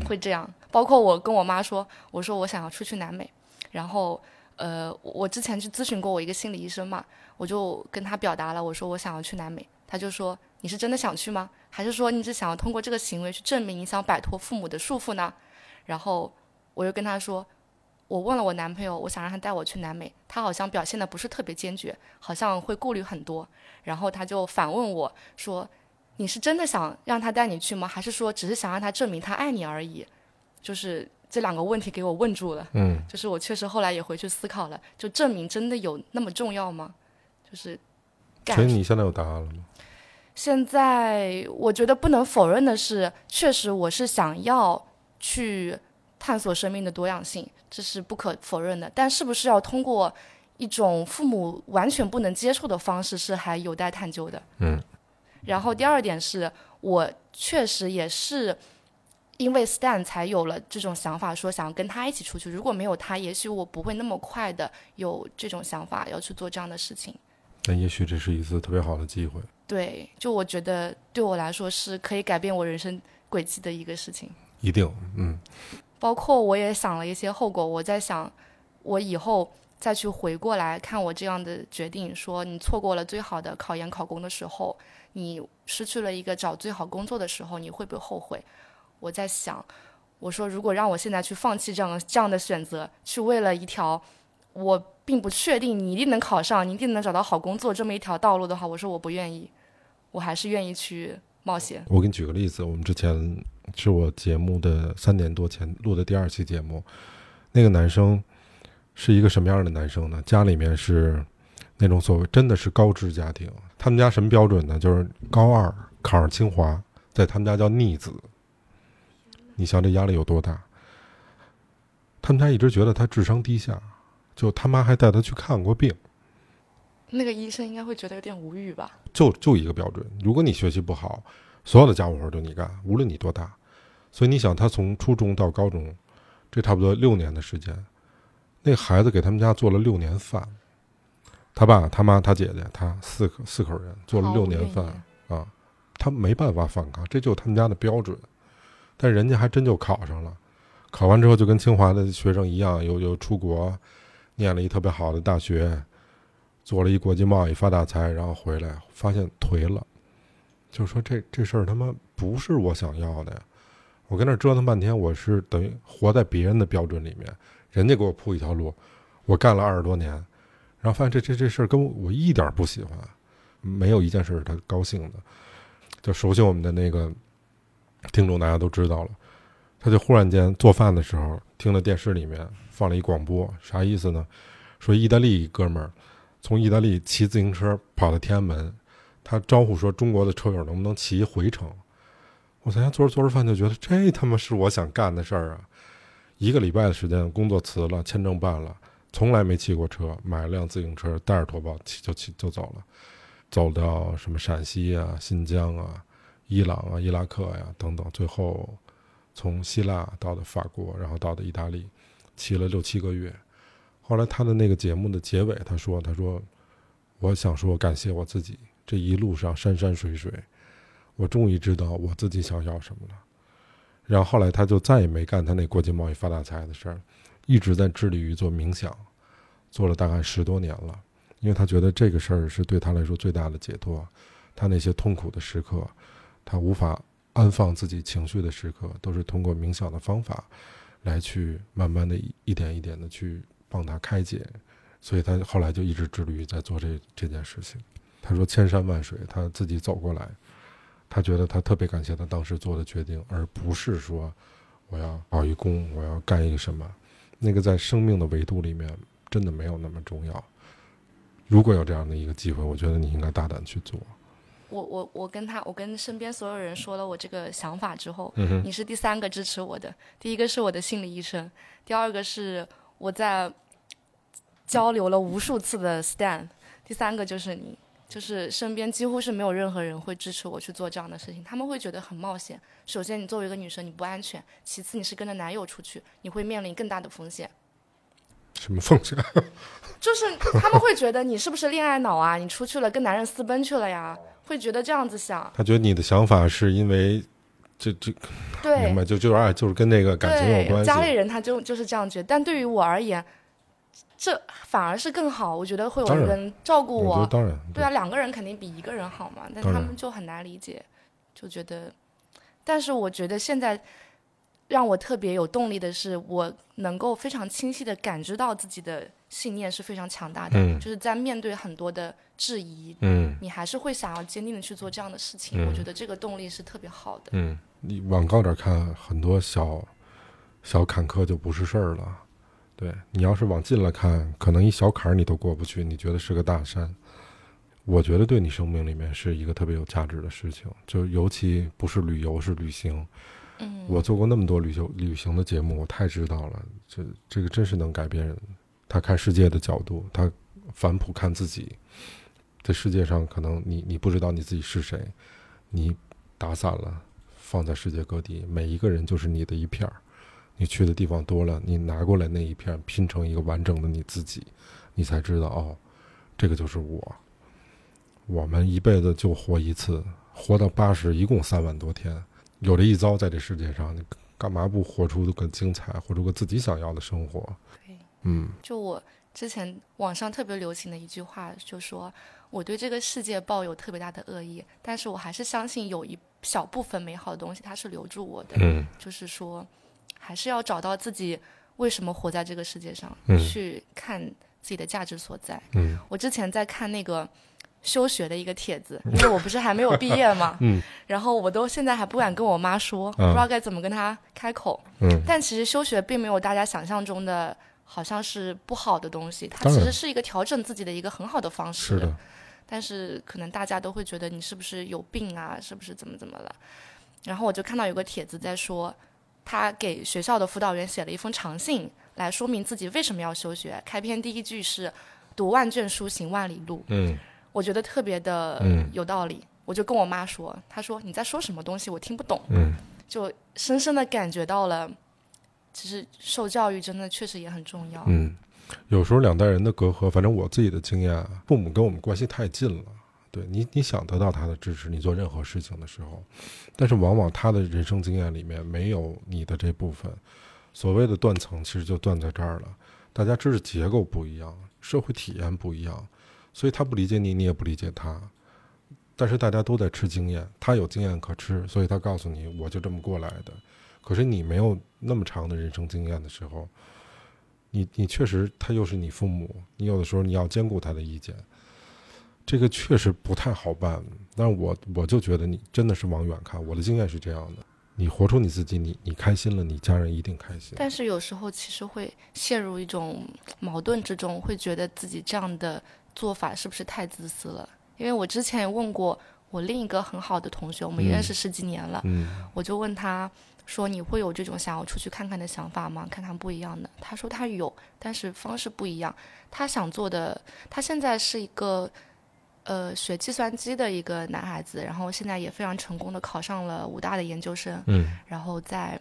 会这样。包括我跟我妈说，我说我想要出去南美，然后呃，我之前去咨询过我一个心理医生嘛，我就跟他表达了，我说我想要去南美，他就说你是真的想去吗？还是说你只想要通过这个行为去证明你想摆脱父母的束缚呢？然后我又跟他说。我问了我男朋友，我想让他带我去南美，他好像表现的不是特别坚决，好像会顾虑很多。然后他就反问我说：“你是真的想让他带你去吗？还是说只是想让他证明他爱你而已？”就是这两个问题给我问住了。嗯，就是我确实后来也回去思考了，就证明真的有那么重要吗？就是，所以你现在有答案了吗？现在我觉得不能否认的是，确实我是想要去。探索生命的多样性，这是不可否认的。但是不是要通过一种父母完全不能接受的方式，是还有待探究的。嗯。然后第二点是我确实也是因为 Stan 才有了这种想法，说想要跟他一起出去。如果没有他，也许我不会那么快的有这种想法要去做这样的事情。那也许这是一次特别好的机会。对，就我觉得对我来说是可以改变我人生轨迹的一个事情。一定，嗯。包括我也想了一些后果，我在想，我以后再去回过来看我这样的决定，说你错过了最好的考研考公的时候，你失去了一个找最好工作的时候，你会不会后悔？我在想，我说如果让我现在去放弃这样的这样的选择，去为了一条我并不确定你一定能考上，你一定能找到好工作这么一条道路的话，我说我不愿意，我还是愿意去冒险。我给你举个例子，我们之前。是我节目的三年多前录的第二期节目，那个男生是一个什么样的男生呢？家里面是那种所谓真的是高知家庭，他们家什么标准呢？就是高二考上清华，在他们家叫逆子。你想这压力有多大？他们家一直觉得他智商低下，就他妈还带他去看过病。那个医生应该会觉得有点无语吧？就就一个标准，如果你学习不好。所有的家务活都你干，无论你多大，所以你想他从初中到高中，这差不多六年的时间，那孩子给他们家做了六年饭，他爸、他妈、他姐姐，他四口四口人做了六年饭啊，他没办法反抗，这就是他们家的标准，但人家还真就考上了，考完之后就跟清华的学生一样，又又出国，念了一特别好的大学，做了一国际贸易发大财，然后回来发现颓了。就说这这事儿他妈不是我想要的呀！我跟那折腾半天，我是等于活在别人的标准里面，人家给我铺一条路，我干了二十多年，然后发现这这这事儿跟我一点不喜欢，没有一件事是他高兴的。就熟悉我们的那个听众，大家都知道了，他就忽然间做饭的时候听了电视里面放了一广播，啥意思呢？说意大利哥们儿从意大利骑自行车跑到天安门。他招呼说：“中国的车友能不能骑回程？”我在家做着做着饭，就觉得这他妈是我想干的事儿啊！一个礼拜的时间，工作辞了，签证办了，从来没骑过车，买了辆自行车，带着驮包骑就骑就走了，走到什么陕西啊、新疆啊、伊朗啊、伊拉克呀等等，最后从希腊到的法国，然后到的意大利，骑了六七个月。后来他的那个节目的结尾，他说：“他说，我想说感谢我自己。”这一路上山山水水，我终于知道我自己想要什么了。然后后来他就再也没干他那国际贸易发大财的事儿，一直在致力于做冥想，做了大概十多年了。因为他觉得这个事儿是对他来说最大的解脱。他那些痛苦的时刻，他无法安放自己情绪的时刻，都是通过冥想的方法来去慢慢的一点一点的去帮他开解。所以他后来就一直致力于在做这这件事情。他说千山万水，他自己走过来，他觉得他特别感谢他当时做的决定，而不是说我要考一功，我要干一个什么。那个在生命的维度里面真的没有那么重要。如果有这样的一个机会，我觉得你应该大胆去做。我我我跟他，我跟身边所有人说了我这个想法之后，嗯你是第三个支持我的。第一个是我的心理医生，第二个是我在交流了无数次的 Stan，第三个就是你，就是身边几乎是没有任何人会支持我去做这样的事情，他们会觉得很冒险。首先，你作为一个女生，你不安全；其次，你是跟着男友出去，你会面临更大的风险。什么风险？就是他们会觉得你是不是恋爱脑啊？你出去了跟男人私奔去了呀？会觉得这样子想。他觉得你的想法是因为这这对明白，就就是哎，就是跟那个感情有关，系。家里人他就就是这样觉得，但对于我而言，这反而是更好。我觉得会有人照顾我当然对啊，两个人肯定比一个人好嘛，但他们就很难理解，就觉得。但是我觉得现在让我特别有动力的是，我能够非常清晰的感知到自己的信念是非常强大的，嗯就是在面对很多的质疑，嗯你还是会想要坚定的去做这样的事情。嗯我觉得这个动力是特别好的。嗯，你往高点看，很多小小坎坷就不是事儿了。对你要是往近了看，可能一小坎儿你都过不去，你觉得是个大山。我觉得对你生命里面是一个特别有价值的事情，就尤其不是旅游，是旅行。嗯，我做过那么多旅游旅行的节目，我太知道了，这这个真是能改变人。他看世界的角度，他反哺看自己。这世界上，可能你你不知道你自己是谁，你打散了，放在世界各地，每一个人就是你的一片儿。你去的地方多了，你拿过来那一片，拼成一个完整的你自己，你才知道哦，这个就是我。我们一辈子就活一次，活到八十，一共三万多天。有这一遭在这世界上，你干嘛不活出个精彩，活出个自己想要的生活？对，嗯就我之前网上特别流行的一句话，就说我对这个世界抱有特别大的恶意，但是我还是相信有一小部分美好的东西，它是留住我的。嗯就是说，还是要找到自己为什么活在这个世界上，嗯去看自己的价值所在。嗯我之前在看那个休学的一个帖子，因为我不是还没有毕业嘛，嗯 然后我都现在还不敢跟我妈说，不知道该怎么跟她开口。嗯但其实休学并没有大家想象中的好像是不好的东西，它其实是一个调整自己的一个很好的方式。是的，但是可能大家都会觉得你是不是有病啊，是不是怎么怎么了？然后我就看到有个帖子在说，他给学校的辅导员写了一封长信，来说明自己为什么要休学。开篇第一句是“读万卷书，行万里路”，嗯我觉得特别的嗯有道理。我就跟我妈说，她说你在说什么东西，我听不懂。嗯就深深的感觉到了，其实受教育真的确实也很重要。嗯，有时候两代人的隔阂，反正我自己的经验啊，父母跟我们关系太近了。对你，你想得到他的支持，你做任何事情的时候，但是往往他的人生经验里面没有你的这部分。所谓的断层，其实就断在这儿了。大家知识结构不一样，社会体验不一样，所以他不理解你，你也不理解他。但是大家都在吃经验，他有经验可吃，所以他告诉你，我就这么过来的。可是你没有那么长的人生经验的时候，你你确实他又是你父母，你有的时候你要兼顾他的意见，这个确实不太好办。但我我就觉得你真的是往远看，我的经验是这样的：你活出你自己，你你开心了，你家人一定开心。但是有时候其实会陷入一种矛盾之中，会觉得自己这样的做法是不是太自私了？因为我之前也问过我另一个很好的同学，我们也认识十几年了，嗯我就问他说：“你会有这种想要出去看看的想法吗？看看不一样的。”他说他有，但是方式不一样。他想做的，他现在是一个呃学计算机的一个男孩子，然后现在也非常成功的考上了武大的研究生，嗯然后在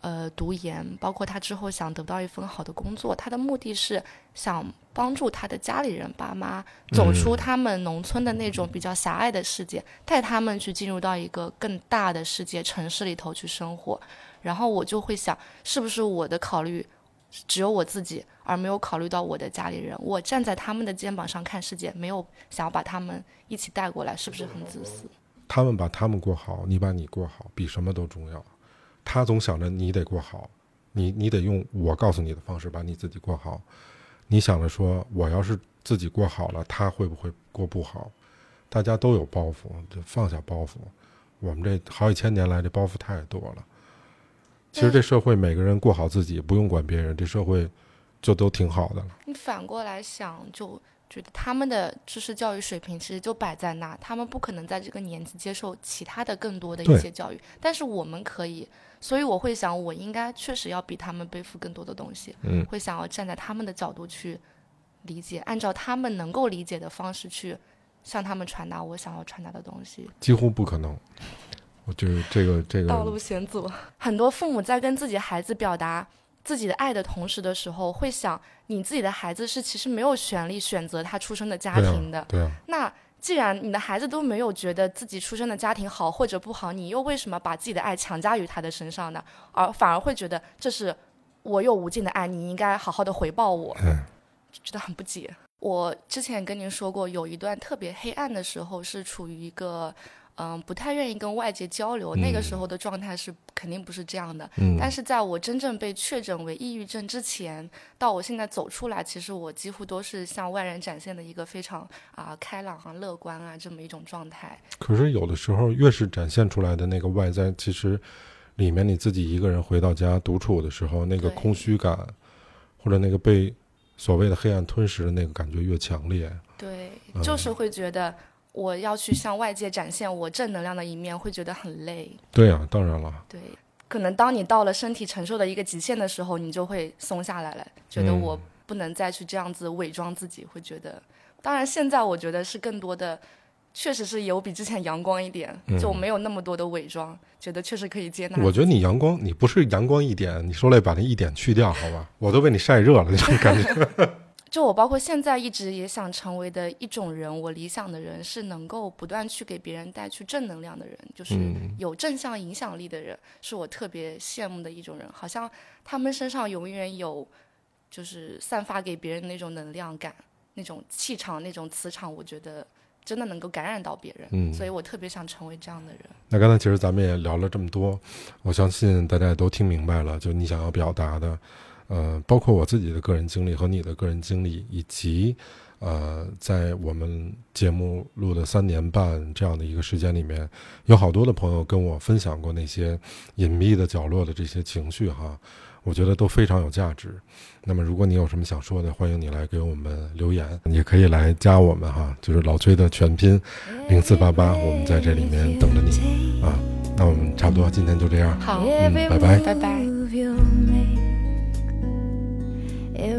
呃读研，包括他之后想得到一份好的工作，他的目的是想帮助他的家里人爸妈走出他们农村的那种比较狭隘的世界，带他们去进入到一个更大的世界城市里头去生活。然后我就会想，是不是我的考虑只有我自己，而没有考虑到我的家里人？我站在他们的肩膀上看世界，没有想要把他们一起带过来，是不是很自私？他们把他们过好，你把你过好，比什么都重要。他总想着你得过好，你你得用我告诉你的方式把你自己过好。你想着说，我要是自己过好了，他会不会过不好？大家都有包袱，就放下包袱。我们这好几千年来，这包袱太多了。其实这社会每个人过好自己，不用管别人，这社会就都挺好的了。你反过来想，就觉得他们的知识教育水平其实就摆在那，他们不可能在这个年纪接受其他的更多的一些教育，但是我们可以。所以我会想，我应该确实要比他们背负更多的东西。嗯，会想要站在他们的角度去理解，按照他们能够理解的方式去向他们传达我想要传达的东西。几乎不可能。我觉得这个这个道路险阻。很多父母在跟自己孩子表达自己的爱的同时的时候，会想，你自己的孩子是其实没有权利选择他出生的家庭的。对啊。那既然你的孩子都没有觉得自己出生的家庭好或者不好，你又为什么把自己的爱强加于他的身上呢？而反而会觉得这是我有无尽的爱，你应该好好的回报我。觉得很不解。我之前跟您说过，有一段特别黑暗的时候，是处于一个。嗯，不太愿意跟外界交流，那个时候的状态是肯定不是这样的。嗯，但是在我真正被确诊为抑郁症之前，到我现在走出来，其实我几乎都是向外人展现的一个非常啊开朗啊乐观啊这么一种状态。可是有的时候，越是展现出来的那个外在，其实里面你自己一个人回到家独处的时候，那个空虚感，或者那个被所谓的黑暗吞噬的那个感觉越强烈。对，就是会觉得。我要去向外界展现我正能量的一面，会觉得很累。对呀，当然了。对，可能当你到了身体承受的一个极限的时候，你就会松下来了，觉得我不能再去这样子伪装自己，会觉得。当然，现在我觉得是更多的，确实是有比之前阳光一点，就没有那么多的伪装，觉得确实可以接纳。我觉得你阳光，你不是阳光一点，你说来把那一点去掉，好吧？我都被你晒热了，这种感觉。就我包括现在一直也想成为的一种人，我理想的人是能够不断去给别人带去正能量的人，就是有正向影响力的人，是我特别羡慕的一种人。好像他们身上永远有，就是散发给别人那种能量感、那种气场、那种磁场，我觉得真的能够感染到别人。嗯，所以我特别想成为这样的人。那刚才其实咱们也聊了这么多，我相信大家也都听明白了，就你想要表达的。呃，包括我自己的个人经历和你的个人经历，以及呃，在我们节目录的三年半这样的一个时间里面，有好多的朋友跟我分享过那些隐秘的角落的这些情绪哈，我觉得都非常有价值。那么，如果你有什么想说的，欢迎你来给我们留言，也可以来加我们哈，就是老崔的全拼零四八八，我们在这里面等着你啊。那我们差不多今天就这样，好，嗯，拜拜，拜拜。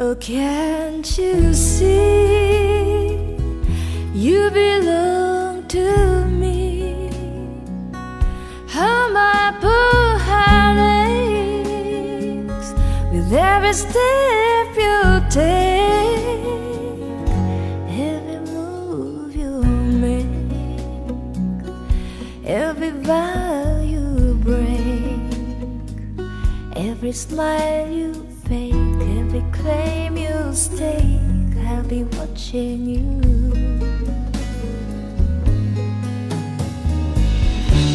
Oh, can't you see? You belong to me? How my poor heart aches with every step you take, every move you make, every vow you break, every smile you fake claim you stake, I'll be watching you.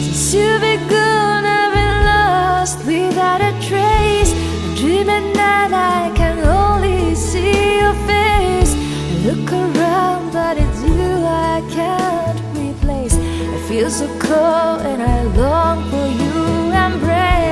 Since you've begun, I've been lost without a trace. I dream at night, I can only see your face. I look around, but it's you I can't replace. I feel so cold and I long for you embrace.